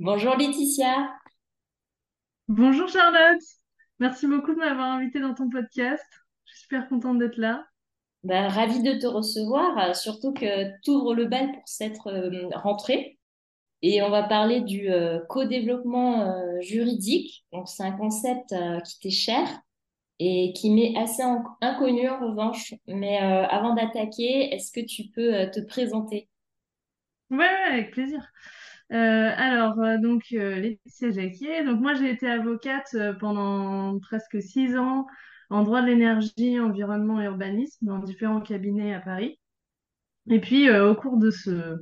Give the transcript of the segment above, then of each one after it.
Bonjour Laetitia. Bonjour Charlotte, merci beaucoup de m'avoir invitée dans ton podcast. Je suis super contente d'être là. Ben, ravie de te recevoir, euh, surtout que tu ouvres le bal pour cette euh, rentrée. Et on va parler du euh, co-développement euh, juridique. Donc, c'est un concept euh, qui t'est cher et qui m'est assez inconnu en revanche. Mais avant d'attaquer, est-ce que tu peux te présenter? Ouais, avec plaisir. Euh, alors, euh, donc, euh, Laetitia Jacquier. Donc, moi, j'ai été avocate pendant presque six ans en droit de l'énergie, environnement et urbanisme dans différents cabinets à Paris. Et puis, au cours de ce,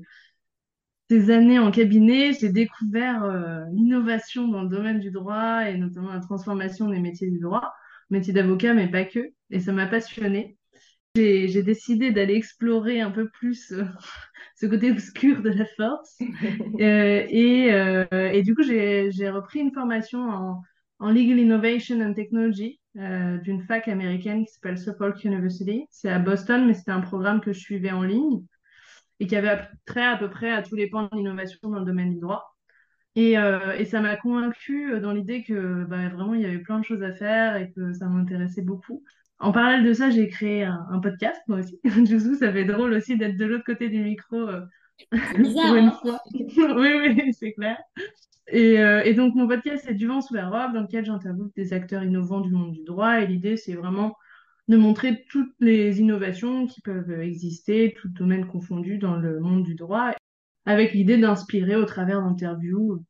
ces années en cabinet, j'ai découvert l'innovation dans le domaine du droit et notamment la transformation des métiers du droit, métier d'avocat, mais pas que. Et ça m'a passionnée. J'ai décidé d'aller explorer un peu plus euh, ce côté obscur de la force. Euh, et, euh, et du coup, j'ai repris une formation en, en Legal Innovation and Technology d'une fac américaine qui s'appelle Suffolk University. C'est à Boston, mais c'était un programme que je suivais en ligne et qui avait trait à peu près à tous les pans de l'innovation dans le domaine du droit. Et, euh, et ça m'a convaincue dans l'idée que bah, vraiment il y avait plein de choses à faire et que ça m'intéressait beaucoup. En parallèle de ça, j'ai créé un, un podcast, moi aussi. Coup, ça fait drôle aussi d'être de l'autre côté du micro euh, bizarre, une hein? fois. Oui, oui, c'est clair. Et, euh, et donc, mon podcast, c'est Du vent sous la robe, dans lequel j'interviewe des acteurs innovants du monde du droit. Et l'idée, c'est vraiment de montrer toutes les innovations qui peuvent exister, tout domaine confondu dans le monde du droit, avec l'idée d'inspirer au travers d'interviews euh,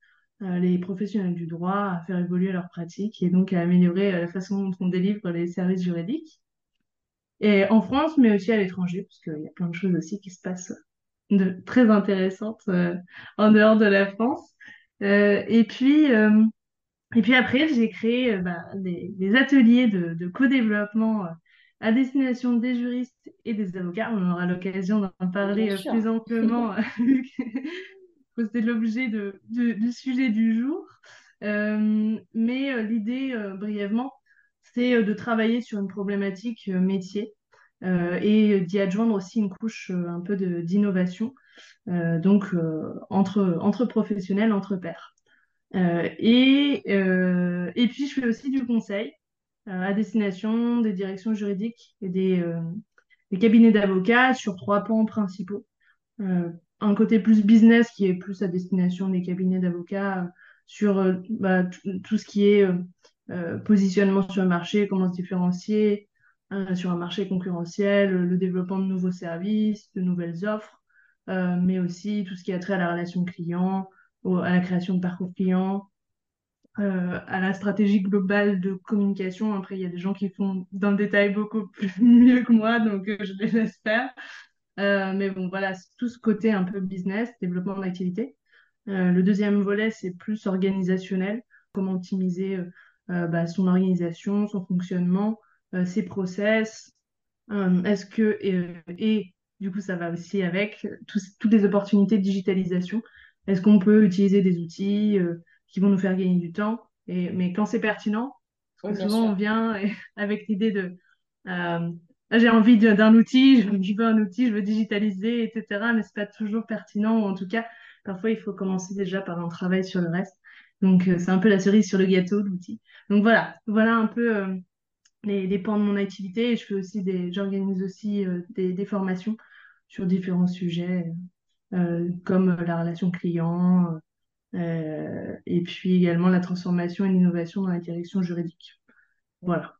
les professionnels du droit à faire évoluer leurs pratiques et donc à améliorer euh, la façon dont on délivre les services juridiques. Et en France, mais aussi à l'étranger, parce qu'il y a plein de choses aussi qui se passent de très intéressantes euh, en dehors de la France. Euh, et puis, euh, et puis après, j'ai créé euh, bah, des, des ateliers de, de co-développement euh, à destination des juristes et des avocats. On aura l'occasion d'en parler euh, plus amplement, c'est l'objet du sujet du jour. Euh, mais euh, l'idée, euh, brièvement, c'est de travailler sur une problématique métier et d'y adjoindre aussi une couche un peu d'innovation, donc entre, professionnels, entre pairs. Et, puis, je fais aussi du conseil à destination des directions juridiques et des, cabinets d'avocats sur trois pans principaux. Un côté plus business qui est plus à destination des cabinets d'avocats euh, sur euh, bah, tout ce qui est euh, positionnement sur le marché, comment se différencier sur un marché concurrentiel, le développement de nouveaux services, de nouvelles offres, mais aussi tout ce qui a trait à la relation client, à la création de parcours client, à la stratégie globale de communication. Après, il y a des gens qui font dans le détail beaucoup mieux que moi, donc je les laisse faire. Euh, mais bon, voilà, c'est tout ce côté un peu business, développement d'activité. Euh, le deuxième volet, c'est plus organisationnel, comment optimiser euh, bah, son organisation, son fonctionnement, ses process. Est-ce que, et, et du coup, ça va aussi avec toutes les opportunités de digitalisation. Est-ce qu'on peut utiliser des outils qui vont nous faire gagner du temps, et, mais quand c'est pertinent, Oui, souvent on vient avec l'idée de euh, j'ai envie d'un outil, je, veux un outil, je veux digitaliser, etc. Mais c'est pas toujours pertinent, ou en tout cas, parfois il faut commencer déjà par un travail sur le reste. Donc, euh, c'est un peu la cerise sur le gâteau, l'outil. Donc voilà, voilà un peu euh, les, pans de mon activité. Et je fais aussi des, j'organise aussi euh, des, formations sur différents sujets, comme la relation client, et puis également la transformation et l'innovation dans la direction juridique. Voilà.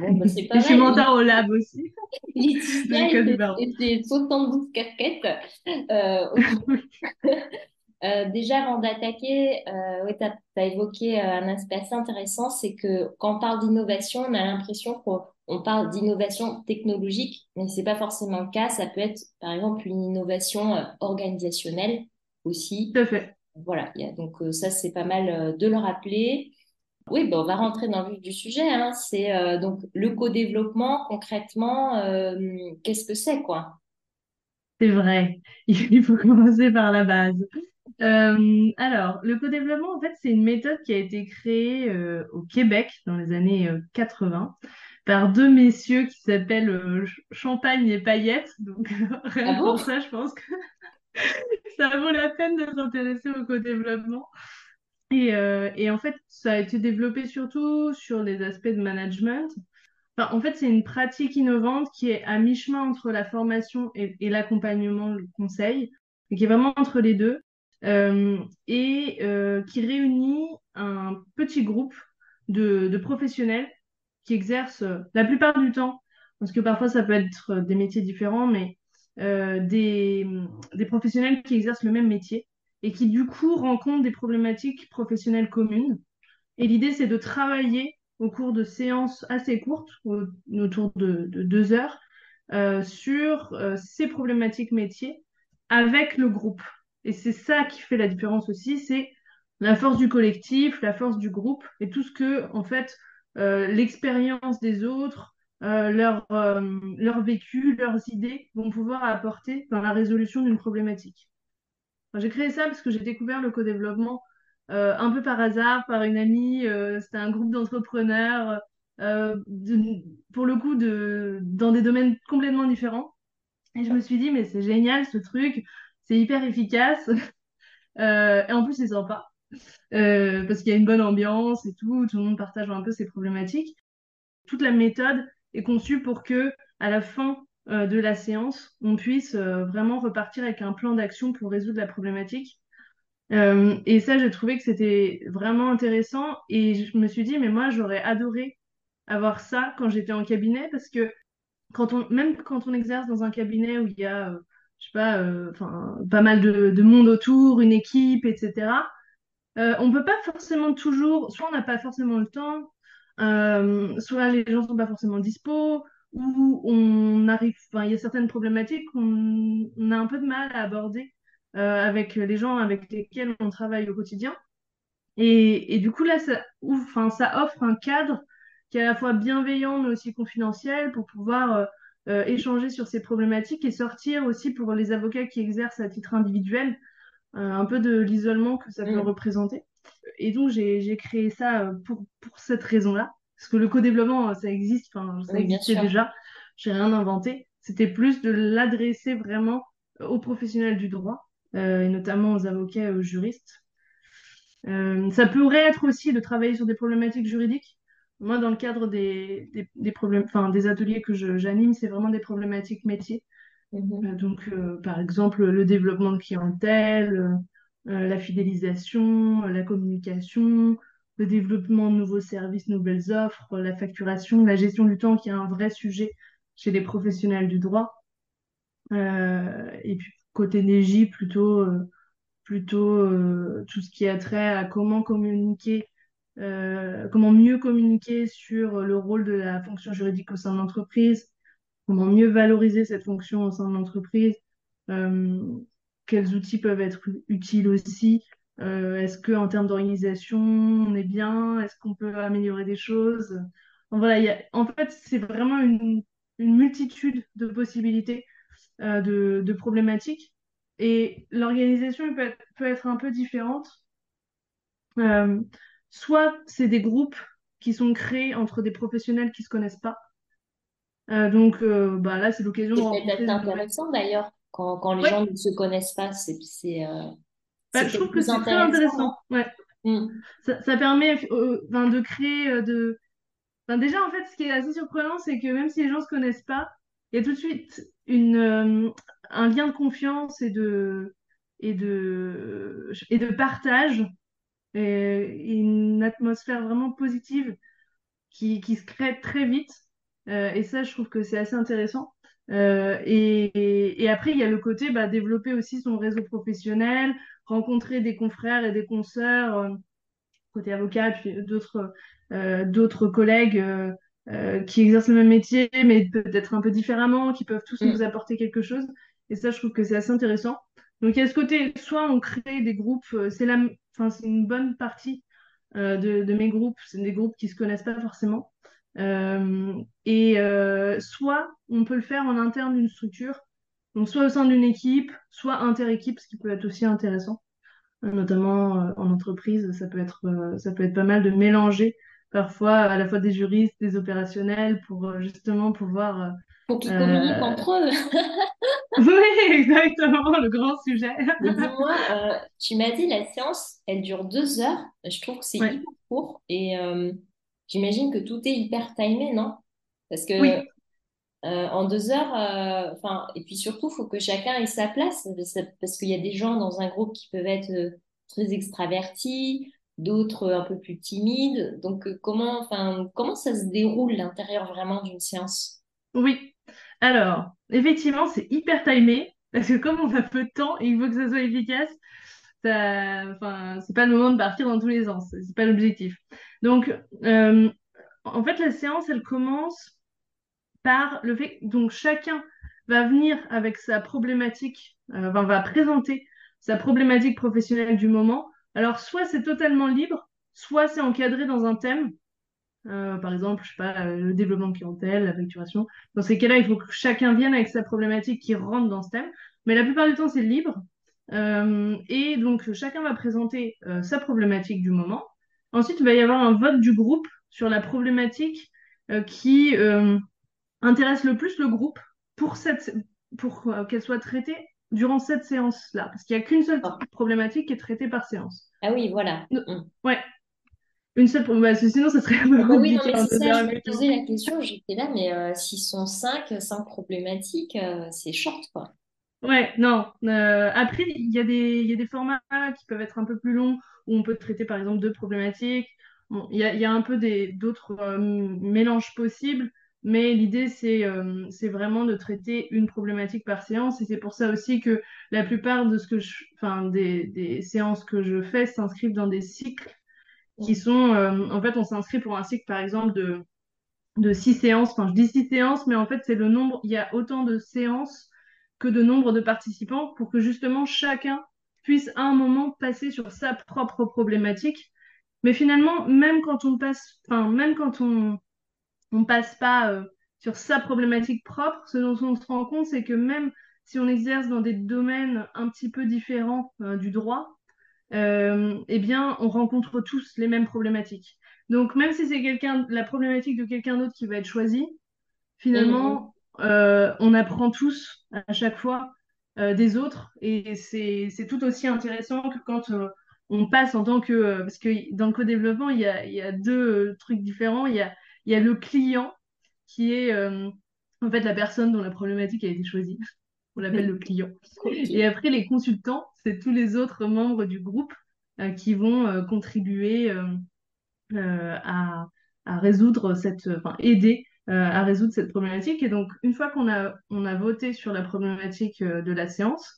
Bon, bah, c'est je suis mentor au lab aussi, Laetitia ses 72 casquettes. Euh. Euh, déjà, avant d'attaquer, euh, ouais, tu as, évoqué euh, un aspect assez intéressant, c'est que quand on parle d'innovation, on a l'impression qu'on on parle d'innovation technologique, mais c'est pas forcément le cas. Ça peut être, par exemple, une innovation euh, organisationnelle aussi. Tout à fait. Voilà, il y a, donc ça, c'est pas mal de le rappeler. Oui, ben, on va rentrer dans le vif du sujet. hein. C'est euh, donc le co-développement, concrètement, euh, qu'est-ce que c'est, quoi? C'est vrai, il faut commencer par la base. Euh, alors, le co-développement, en fait, c'est une méthode qui a été créée au Québec dans les années euh, 80 par deux messieurs qui s'appellent Ch- Champagne et Paillettes. Donc, Ah rien bon? pour ça, je pense que ça vaut la peine de s'intéresser au co-développement. Et, euh, et en fait, ça a été développé surtout sur les aspects de management. En fait, c'est une pratique innovante qui est à mi-chemin entre la formation et, l'accompagnement, le conseil, et qui est vraiment entre les deux, euh, et euh, qui réunit un petit groupe de, professionnels qui exercent la plupart du temps, parce que parfois ça peut être des métiers différents, mais des, des professionnels qui exercent le même métier et qui du coup rencontrent des problématiques professionnelles communes. Et l'idée, c'est de travailler au cours de séances assez courtes, au- autour de, de deux heures, euh, sur euh, ces problématiques métiers avec le groupe. Et c'est ça qui fait la différence aussi, c'est la force du collectif, la force du groupe et tout ce que, en fait, euh, l'expérience des autres, leur vécu, leurs idées vont pouvoir apporter dans la résolution d'une problématique. Enfin, j'ai créé ça parce que j'ai découvert le co-développement euh, un peu par hasard, par une amie. euh, c'était un groupe d'entrepreneurs, euh, pour le coup, de, dans des domaines complètement différents. Et je me suis dit, mais c'est génial ce truc, c'est hyper efficace. Euh, et en plus, c'est sympa, parce qu'il y a une bonne ambiance et tout, tout le monde partage un peu ses problématiques. Toute la méthode est conçue pour que, à la fin euh, de la séance, on puisse euh, vraiment repartir avec un plan d'action pour résoudre la problématique. Euh, et ça, j'ai trouvé que c'était vraiment intéressant. Et je me suis dit, mais moi, j'aurais adoré avoir ça quand j'étais en cabinet, parce que quand on, même quand on exerce dans un cabinet où il y a, je sais pas, enfin, pas mal de, de monde autour, une équipe, etc., euh, on peut pas forcément toujours, soit on n'a pas forcément le temps, soit les gens sont pas forcément dispo, ou on arrive, enfin, il y a certaines problématiques qu'on on a un peu de mal à aborder euh, avec les gens avec lesquels on travaille au quotidien. Et, et du coup, là, ça, ouvre- enfin, ça offre un cadre qui est à la fois bienveillant mais aussi confidentiel pour pouvoir euh, euh, échanger sur ces problématiques et sortir aussi pour les avocats qui exercent à titre individuel un peu de l'isolement que ça peut Mm. représenter. Et donc, j'ai, créé ça pour, pour cette raison-là. Parce que le co-développement, euh, ça existe, enfin, ça Oui, existait déjà. J'ai rien inventé. C'était plus de l'adresser vraiment aux professionnels du droit, euh, et notamment aux avocats et aux juristes. Euh, ça pourrait être aussi de travailler sur des problématiques juridiques. Moi, dans le cadre des, des, des problèmes, enfin, des ateliers que j'anime, c'est vraiment des problématiques métiers. Mhm. Euh, donc, euh, par exemple, le développement de clientèle, euh, euh, la fidélisation, euh, la communication, le développement de nouveaux services, nouvelles offres, la facturation, la gestion du temps, qui est un vrai sujet chez les professionnels du droit. Euh, et puis, côté NEJ, plutôt, euh, plutôt euh, tout ce qui a trait à comment communiquer, comment mieux communiquer sur le rôle de la fonction juridique au sein de l'entreprise, comment mieux valoriser cette fonction au sein de l'entreprise, quels outils peuvent être utiles aussi, est-ce que en termes d'organisation, on est bien, est-ce qu'on peut améliorer des choses? Voilà, il y a, en fait, c'est vraiment une, une multitude de possibilités, euh, de, de problématiques. Et l'organisation peut être, peut être un peu différente. Euh, soit c'est des groupes qui sont créés entre des professionnels qui se connaissent pas. Euh, donc euh, bah là, c'est l'occasion de C'est rencontrer nouvelles. intéressant d'ailleurs, quand, quand les Ouais, gens ne se connaissent pas, c'est c'est euh, bah, je trouve que c'est très intéressant. Ouais. Mm. Ça, ça permet euh, de créer euh, de. déjà, en fait, ce qui est assez surprenant, c'est que même si les gens se connaissent pas, il y a tout de suite une, euh, un lien de confiance et de, et de, et de partage et une atmosphère vraiment positive qui, qui se crée très vite. Euh, et ça, je trouve que c'est assez intéressant. Euh, et après, il y a le côté bah, développer aussi son réseau professionnel, rencontrer des confrères et des consoeurs, euh, côté avocat, puis d'autres euh, d'autres collègues euh, qui exercent le même métier, mais peut-être un peu différemment, qui peuvent tous nous Mm. apporter quelque chose. Et ça, je trouve que c'est assez intéressant. Donc, il y a ce côté, soit on crée des groupes, c'est la, enfin, c'est une bonne partie euh, de, de mes groupes, c'est des groupes qui se connaissent pas forcément. Euh, et euh, soit on peut le faire en interne d'une structure, donc soit au sein d'une équipe, soit inter-équipe, ce qui peut être aussi intéressant, Euh, notamment euh, en entreprise, ça peut être, euh, ça peut être pas mal de mélanger parfois à la fois des juristes, des opérationnels, pour justement pouvoir Pour qu'ils communiquent entre eux. oui, exactement, le grand sujet. Dis-moi, euh, tu m'as dit la séance, elle dure deux heures. Je trouve que c'est Ouais. hyper court et euh, j'imagine que tout est hyper timé, non? Parce que Oui, euh, en deux heures, euh, et puis surtout, il faut que chacun ait sa place parce parce qu'il y a des gens dans un groupe qui peuvent être euh, très extravertis, d'autres euh, un peu plus timides. Donc, euh, comment, enfin, comment ça se déroule l'intérieur vraiment d'une séance? oui. Alors, effectivement, c'est hyper timé, parce que comme on a peu de temps et il faut que ça soit efficace, enfin, c'est pas le moment de partir dans tous les sens, c'est pas l'objectif. Donc, euh, en fait, la séance, elle commence par le fait, donc chacun va venir avec sa problématique, euh, va présenter sa problématique professionnelle du moment. Alors, soit c'est totalement libre, soit c'est encadré dans un thème. Euh, par exemple, je sais pas, euh, le développement clientèle, la facturation. Dans ces cas-là, il faut que chacun vienne avec sa problématique qui rentre dans ce thème. Mais la plupart du temps, c'est libre. Euh, et donc, chacun va présenter sa problématique du moment. Ensuite, il va y avoir un vote du groupe sur la problématique qui intéresse le plus le groupe pour, cette, pour euh, qu'elle soit traitée durant cette séance-là. Parce qu'il n'y a qu'une seule Ah problématique qui est traitée par séance. ah oui, voilà. No- Mm. Ouais, une seule bah, sinon, ça serait un Ah peu bah oui, non, mais en c'est ça, je me posais la question, j'étais là, mais euh, s'ils sont cinq, cinq problématiques, euh, c'est short, quoi. Ouais, non. euh, après, il y a des, y a des formats qui peuvent être un peu plus longs, où on peut traiter par exemple deux problématiques. Bon, il y a, y a un peu d'autres mélanges possibles, mais l'idée, c'est euh, vraiment de traiter une problématique par séance. Et c'est pour ça aussi que la plupart de ce que je, enfin, des, des séances que je fais s'inscrivent dans des cycles qui sont, euh, en fait, on s'inscrit pour un cycle, par exemple, de de six séances. Enfin, je dis six séances, mais en fait, c'est le nombre, il y a autant de séances que de nombre de participants pour que justement chacun puisse à un moment passer sur sa propre problématique. Mais finalement, même quand on passe, enfin, même quand on, on passe pas euh, sur sa problématique propre, ce dont on se rend compte, c'est que même si on exerce dans des domaines un petit peu différents euh, du droit, euh, eh bien, on rencontre tous les mêmes problématiques. Donc, même si c'est quelqu'un, la problématique de quelqu'un d'autre qui va être choisie, finalement, euh, on apprend tous à chaque fois des autres et c'est, c'est tout aussi intéressant que quand euh, on passe en tant que... euh, parce que dans le co-développement, il y a, il y a deux euh, trucs différents. Il y a, il y a le client qui est euh, en fait la personne dont la problématique a été choisie. On l'appelle le client. Et après, les consultants, c'est tous les autres membres du groupe euh, qui vont euh, contribuer à, à résoudre cette, enfin, aider à résoudre cette problématique. Et donc, une fois qu'on a, on a voté sur la problématique de la séance,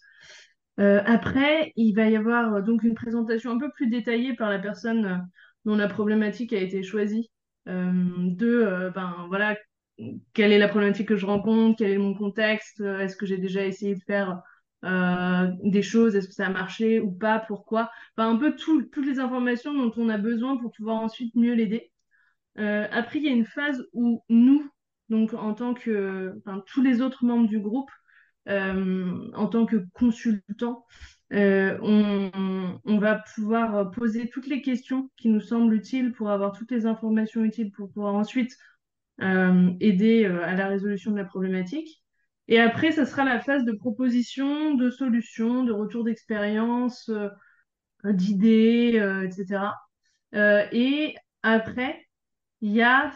euh, après, il va y avoir donc une présentation un peu plus détaillée par la personne dont la problématique a été choisie, de, euh, ben voilà, quelle est la problématique que je rencontre, quel est mon contexte, euh, est-ce que j'ai déjà essayé de faire euh, des choses, est-ce que ça a marché ou pas, pourquoi, enfin un peu tout- toutes les informations dont on a besoin pour pouvoir ensuite mieux l'aider. Euh, après, il y a une phase où nous, donc en tant que, tous les autres membres du groupe, euh, en tant que consultants, euh, on, va pouvoir poser toutes les questions qui nous semblent utiles pour avoir toutes les informations utiles pour pouvoir ensuite euh, aider euh, à la résolution de la problématique. Et après, ça sera la phase de proposition, de solution, de retour d'expérience, d'idées, etc. Et après, il y a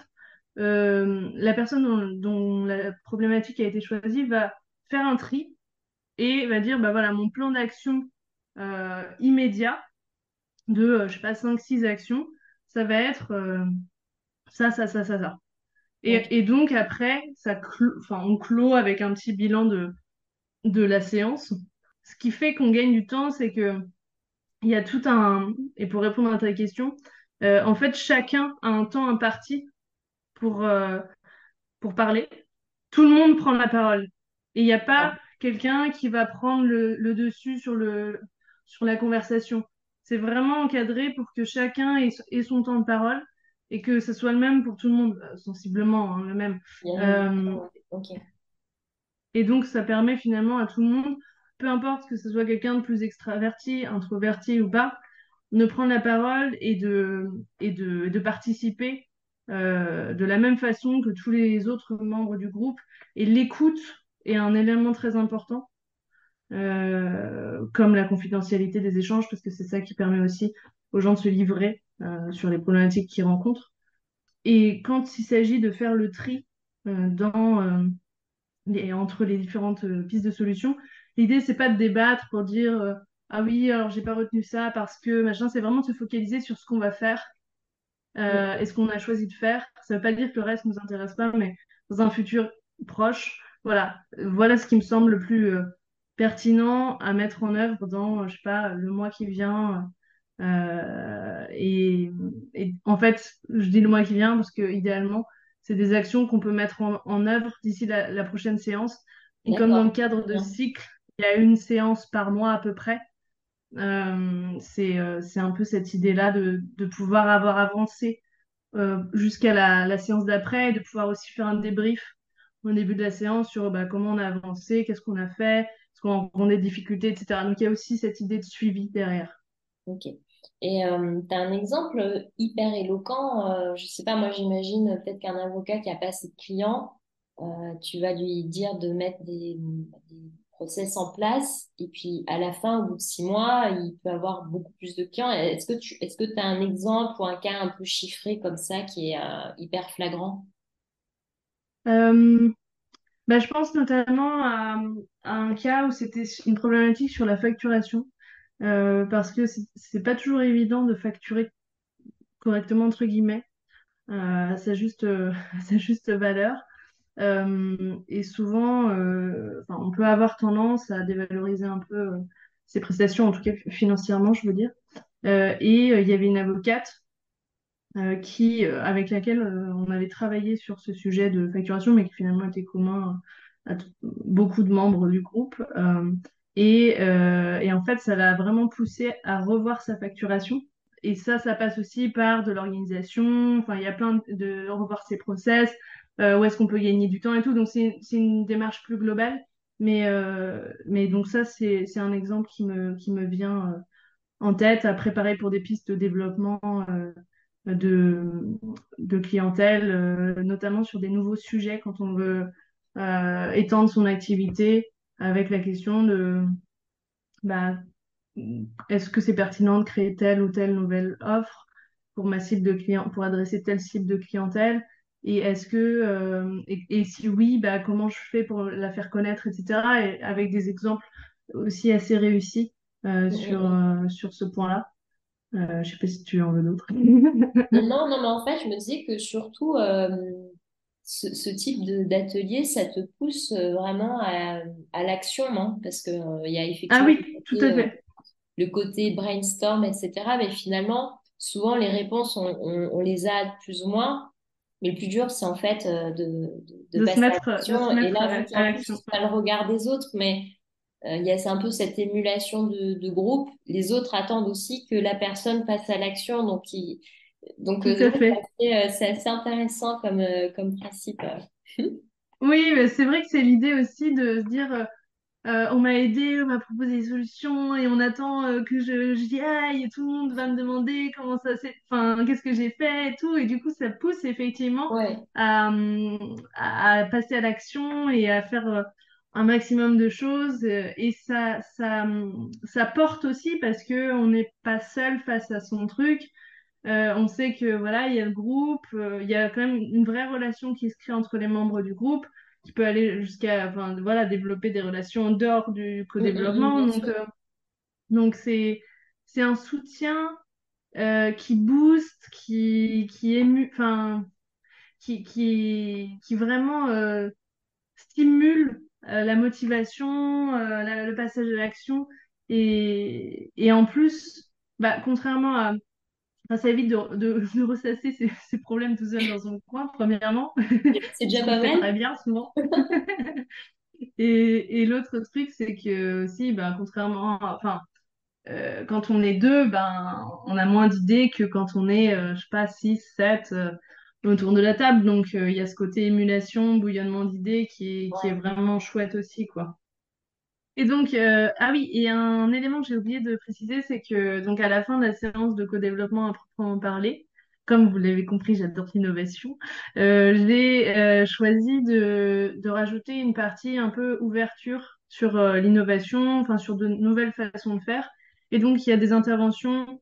la personne dont la problématique a été choisie va faire un tri et va dire, bah voilà, mon plan d'action euh, immédiat de, euh, je sais pas, cinq six actions, ça va être euh, ça, ça, ça, ça, ça. Et, et donc après, ça enfin, on clôt avec un petit bilan de, de la séance. Ce qui fait qu'on gagne du temps, c'est que il y a tout un... Et pour répondre à ta question, euh, en fait, chacun a un temps imparti pour, euh, pour parler. Tout le monde prend la parole. Et il n'y a pas Ah, quelqu'un qui va prendre le, le dessus sur le, sur la conversation. C'est vraiment encadré pour que chacun ait, ait son temps de parole et que ce soit le même pour tout le monde, euh, sensiblement hein, le même. Euh, et donc, ça permet finalement à tout le monde, peu importe que ce soit quelqu'un de plus extraverti, introverti ou pas, de prendre la parole et de, et de, de participer euh, de la même façon que tous les autres membres du groupe. Et l'écoute est un élément très important, euh, comme la confidentialité des échanges, parce que c'est ça qui permet aussi aux gens de se livrer euh, sur les problématiques qu'ils rencontrent. Et quand il s'agit de faire le tri dans, les, entre les différentes pistes de solutions, l'idée, c'est pas de débattre pour dire ah oui, alors j'ai pas retenu ça parce que machin, c'est vraiment de se focaliser sur ce qu'on va faire euh, et ce qu'on a choisi de faire. Ça veut pas dire que le reste nous intéresse pas, mais dans un futur proche, voilà, voilà ce qui me semble le plus euh, pertinent à mettre en œuvre dans, je sais pas, le mois qui vient. Euh, et, et, en fait, je dis le mois qui vient parce que idéalement, c'est des actions qu'on peut mettre en, en œuvre d'ici la, la, prochaine séance. Et comme dans le cadre de cycle, il y a une séance par mois à peu près. Euh, c'est euh, un peu cette idée-là de, de pouvoir avoir avancé euh, jusqu'à la, la séance d'après et de pouvoir aussi faire un débrief au début de la séance sur bah, comment on a avancé, qu'est-ce qu'on a fait, est-ce qu'on rencontre des difficultés, etc. Donc il y a aussi cette idée de suivi derrière. Ok. Et euh, tu as un exemple hyper éloquent. Euh, je sais pas, moi j'imagine peut-être qu'un avocat qui a pas assez de clients, euh, tu vas lui dire de mettre des, process en place et puis à la fin, au bout de six mois, il peut avoir beaucoup plus de clients. Est-ce que tu est-ce que as un exemple ou un cas un peu chiffré comme ça qui est euh, hyper flagrant? Euh, bah, je pense notamment à, un cas où c'était une problématique sur la facturation, euh, parce que c'est pas toujours évident de facturer correctement, entre guillemets, euh, à sa juste, à sa juste valeur. Euh, et souvent, euh, on peut avoir tendance à dévaloriser un peu euh, ses prestations, en tout cas financièrement, je veux dire. Euh, et il y avait une avocate qui, avec laquelle on avait travaillé sur ce sujet de facturation, mais qui finalement était commun à beaucoup de membres du groupe. Et, et, en fait, ça l'a vraiment poussé à revoir sa facturation. Et ça, ça passe aussi par de l'organisation. Enfin, il y a plein de, revoir ses process, euh, où est-ce qu'on peut gagner du temps et tout. Donc c'est une démarche plus globale. Mais, euh, mais donc ça, c'est un exemple qui me, qui me vient euh, en tête à préparer pour des pistes de développement de, de clientèle, notamment sur des nouveaux sujets quand on veut étendre son activité avec la question de bah, est-ce que c'est pertinent de créer telle ou telle nouvelle offre pour ma cible de client, pour adresser telle cible de clientèle? Et est-ce que, euh, et, si oui, bah, comment je fais pour la faire connaître, etc. Et avec des exemples aussi assez réussis euh, sur, euh, sur ce point-là. Euh, je sais pas si tu en veux d'autres. non, non, mais en fait, je me disais que surtout, ce, ce, type d'atelier, ça te pousse vraiment à, à l'action, non? Parce qu'il il y a effectivement ah oui, tout à fait. le côté brainstorm, etc. Mais finalement, souvent, les réponses, on, on, on les a plus ou moins. Mais le plus dur, c'est en fait euh, de, de, de, passer mettre, à l'action. Et là, à pas le regard des autres, mais euh, il y a un peu cette émulation de, de, groupe. Les autres attendent aussi que la personne passe à l'action. Donc, il, donc euh, c'est assez intéressant comme, comme principe. oui, c'est vrai que c'est l'idée aussi de se dire euh, on m'a aidé, on m'a proposé des solutions et on attend euh, que je, j'y aille et tout le monde va me demander comment ça s'est, enfin, qu'est-ce que j'ai fait et tout. Et du coup, ça pousse effectivement à, à, passer à l'action et à faire euh, un maximum de choses. Et ça, ça, ça porte aussi parce que on n'est pas seul face à son truc. on sait que voilà, il y a le groupe, il y a quand même une vraie relation qui se crée entre les membres du groupe qui peut aller jusqu'à enfin, voilà, développer des relations dehors du co-développement. Mm, mm, mm, donc, euh, donc c'est, c'est un soutien euh, qui booste, qui, qui ému, enfin, qui, qui, qui vraiment euh, stimule la motivation, le passage à l'action. Et, et en plus, bah, contrairement à, ça évite de, de, de ressasser ses, ses, problèmes tout seul dans son coin, premièrement. C'est déjà pas mal. très bien, souvent. et et l'autre truc, c'est que aussi, ben, contrairement à, enfin, euh, quand on est deux, ben, on a moins d'idées que quand on est, euh, je sais pas, six, sept euh, autour de la table. Donc, euh, il y a ce côté émulation, bouillonnement d'idées qui est, qui est vraiment chouette aussi, quoi. Et donc, euh, ah oui, et un élément que j'ai oublié de préciser, c'est que donc à la fin de la séance de co-développement à proprement parler, comme vous l'avez compris, j'adore l'innovation. Euh, j'ai euh, choisi de, de rajouter une partie un peu ouverture sur l'innovation, enfin sur de nouvelles façons de faire. Et donc, il y a des interventions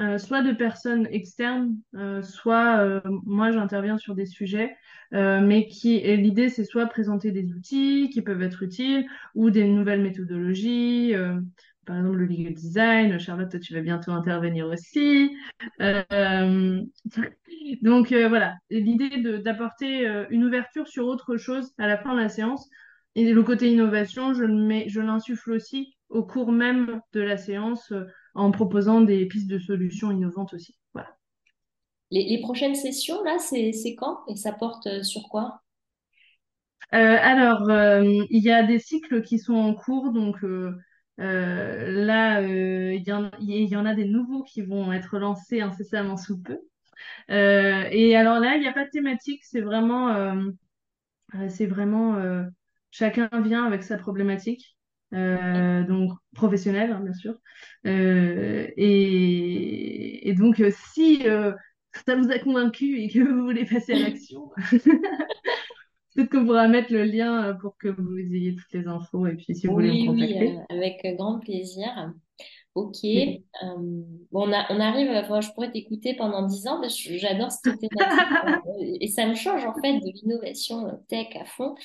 euh, soit de personnes externes, euh, soit euh, moi j'interviens sur des sujets, mais qui l'idée c'est soit présenter des outils qui peuvent être utiles ou des nouvelles méthodologies, par exemple le legal design. Charlotte, tu vas bientôt intervenir aussi. Donc voilà, l'idée d'apporter une ouverture sur autre chose à la fin de la séance. Et le côté innovation, je l'insuffle aussi au cours même de la séance en proposant des pistes de solutions innovantes aussi. Voilà. Les, les prochaines sessions, là, c'est, quand? Et ça porte euh, sur quoi? Euh, alors, euh, il y a des cycles qui sont en cours, donc euh, là, il y en, il y en a des nouveaux qui vont être lancés incessamment sous peu. Et alors là, il n'y a pas de thématique, c'est vraiment, c'est vraiment chacun vient avec sa problématique, euh, donc professionnelle, hein, bien sûr. Euh, et, et donc, euh, si euh, ça vous a convaincu et que vous voulez passer à l'action, peut-être qu'on pourra mettre le lien pour que vous ayez toutes les infos et puis si vous voulez me Oui, oui, contacter. euh, avec grand plaisir. Ok. Oui. Euh, bon, on, a- on arrive, enfin, je pourrais t'écouter pendant 10 ans parce que j'adore cette thématique euh, et ça me change en fait de l'innovation euh, tech à fond.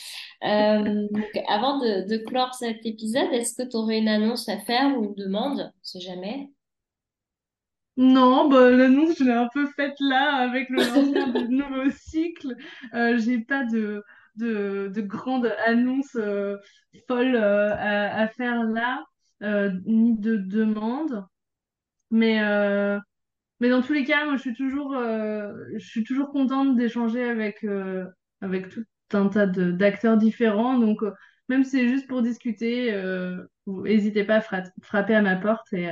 Euh, donc, avant de, de clore cet épisode, est-ce que tu aurais une annonce à faire ou une demande? On sait jamais. Non, bah, l'annonce, je l'ai un peu faite là avec le lancement du nouveau cycle. Euh, j'ai pas de, de, de grande annonce euh, folle euh, à, à faire là, euh, ni de demande. Mais, euh, mais dans tous les cas, je suis toujours, euh, je suis toujours contente d'échanger avec, euh, avec tout un tas d'acteurs différents. Donc, euh, même si c'est juste pour discuter, euh, n'hésitez pas à fra- frapper à ma porte et,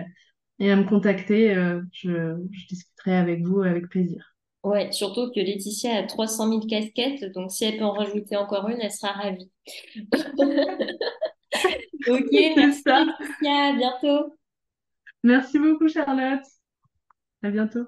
à me contacter. euh, je, je discuterai avec vous avec plaisir. Ouais, surtout que Laetitia a 300 000 casquettes, donc si elle peut en rajouter encore une, elle sera ravie. Ok, merci ça. Laetitia, à bientôt. Merci beaucoup, Charlotte. À bientôt.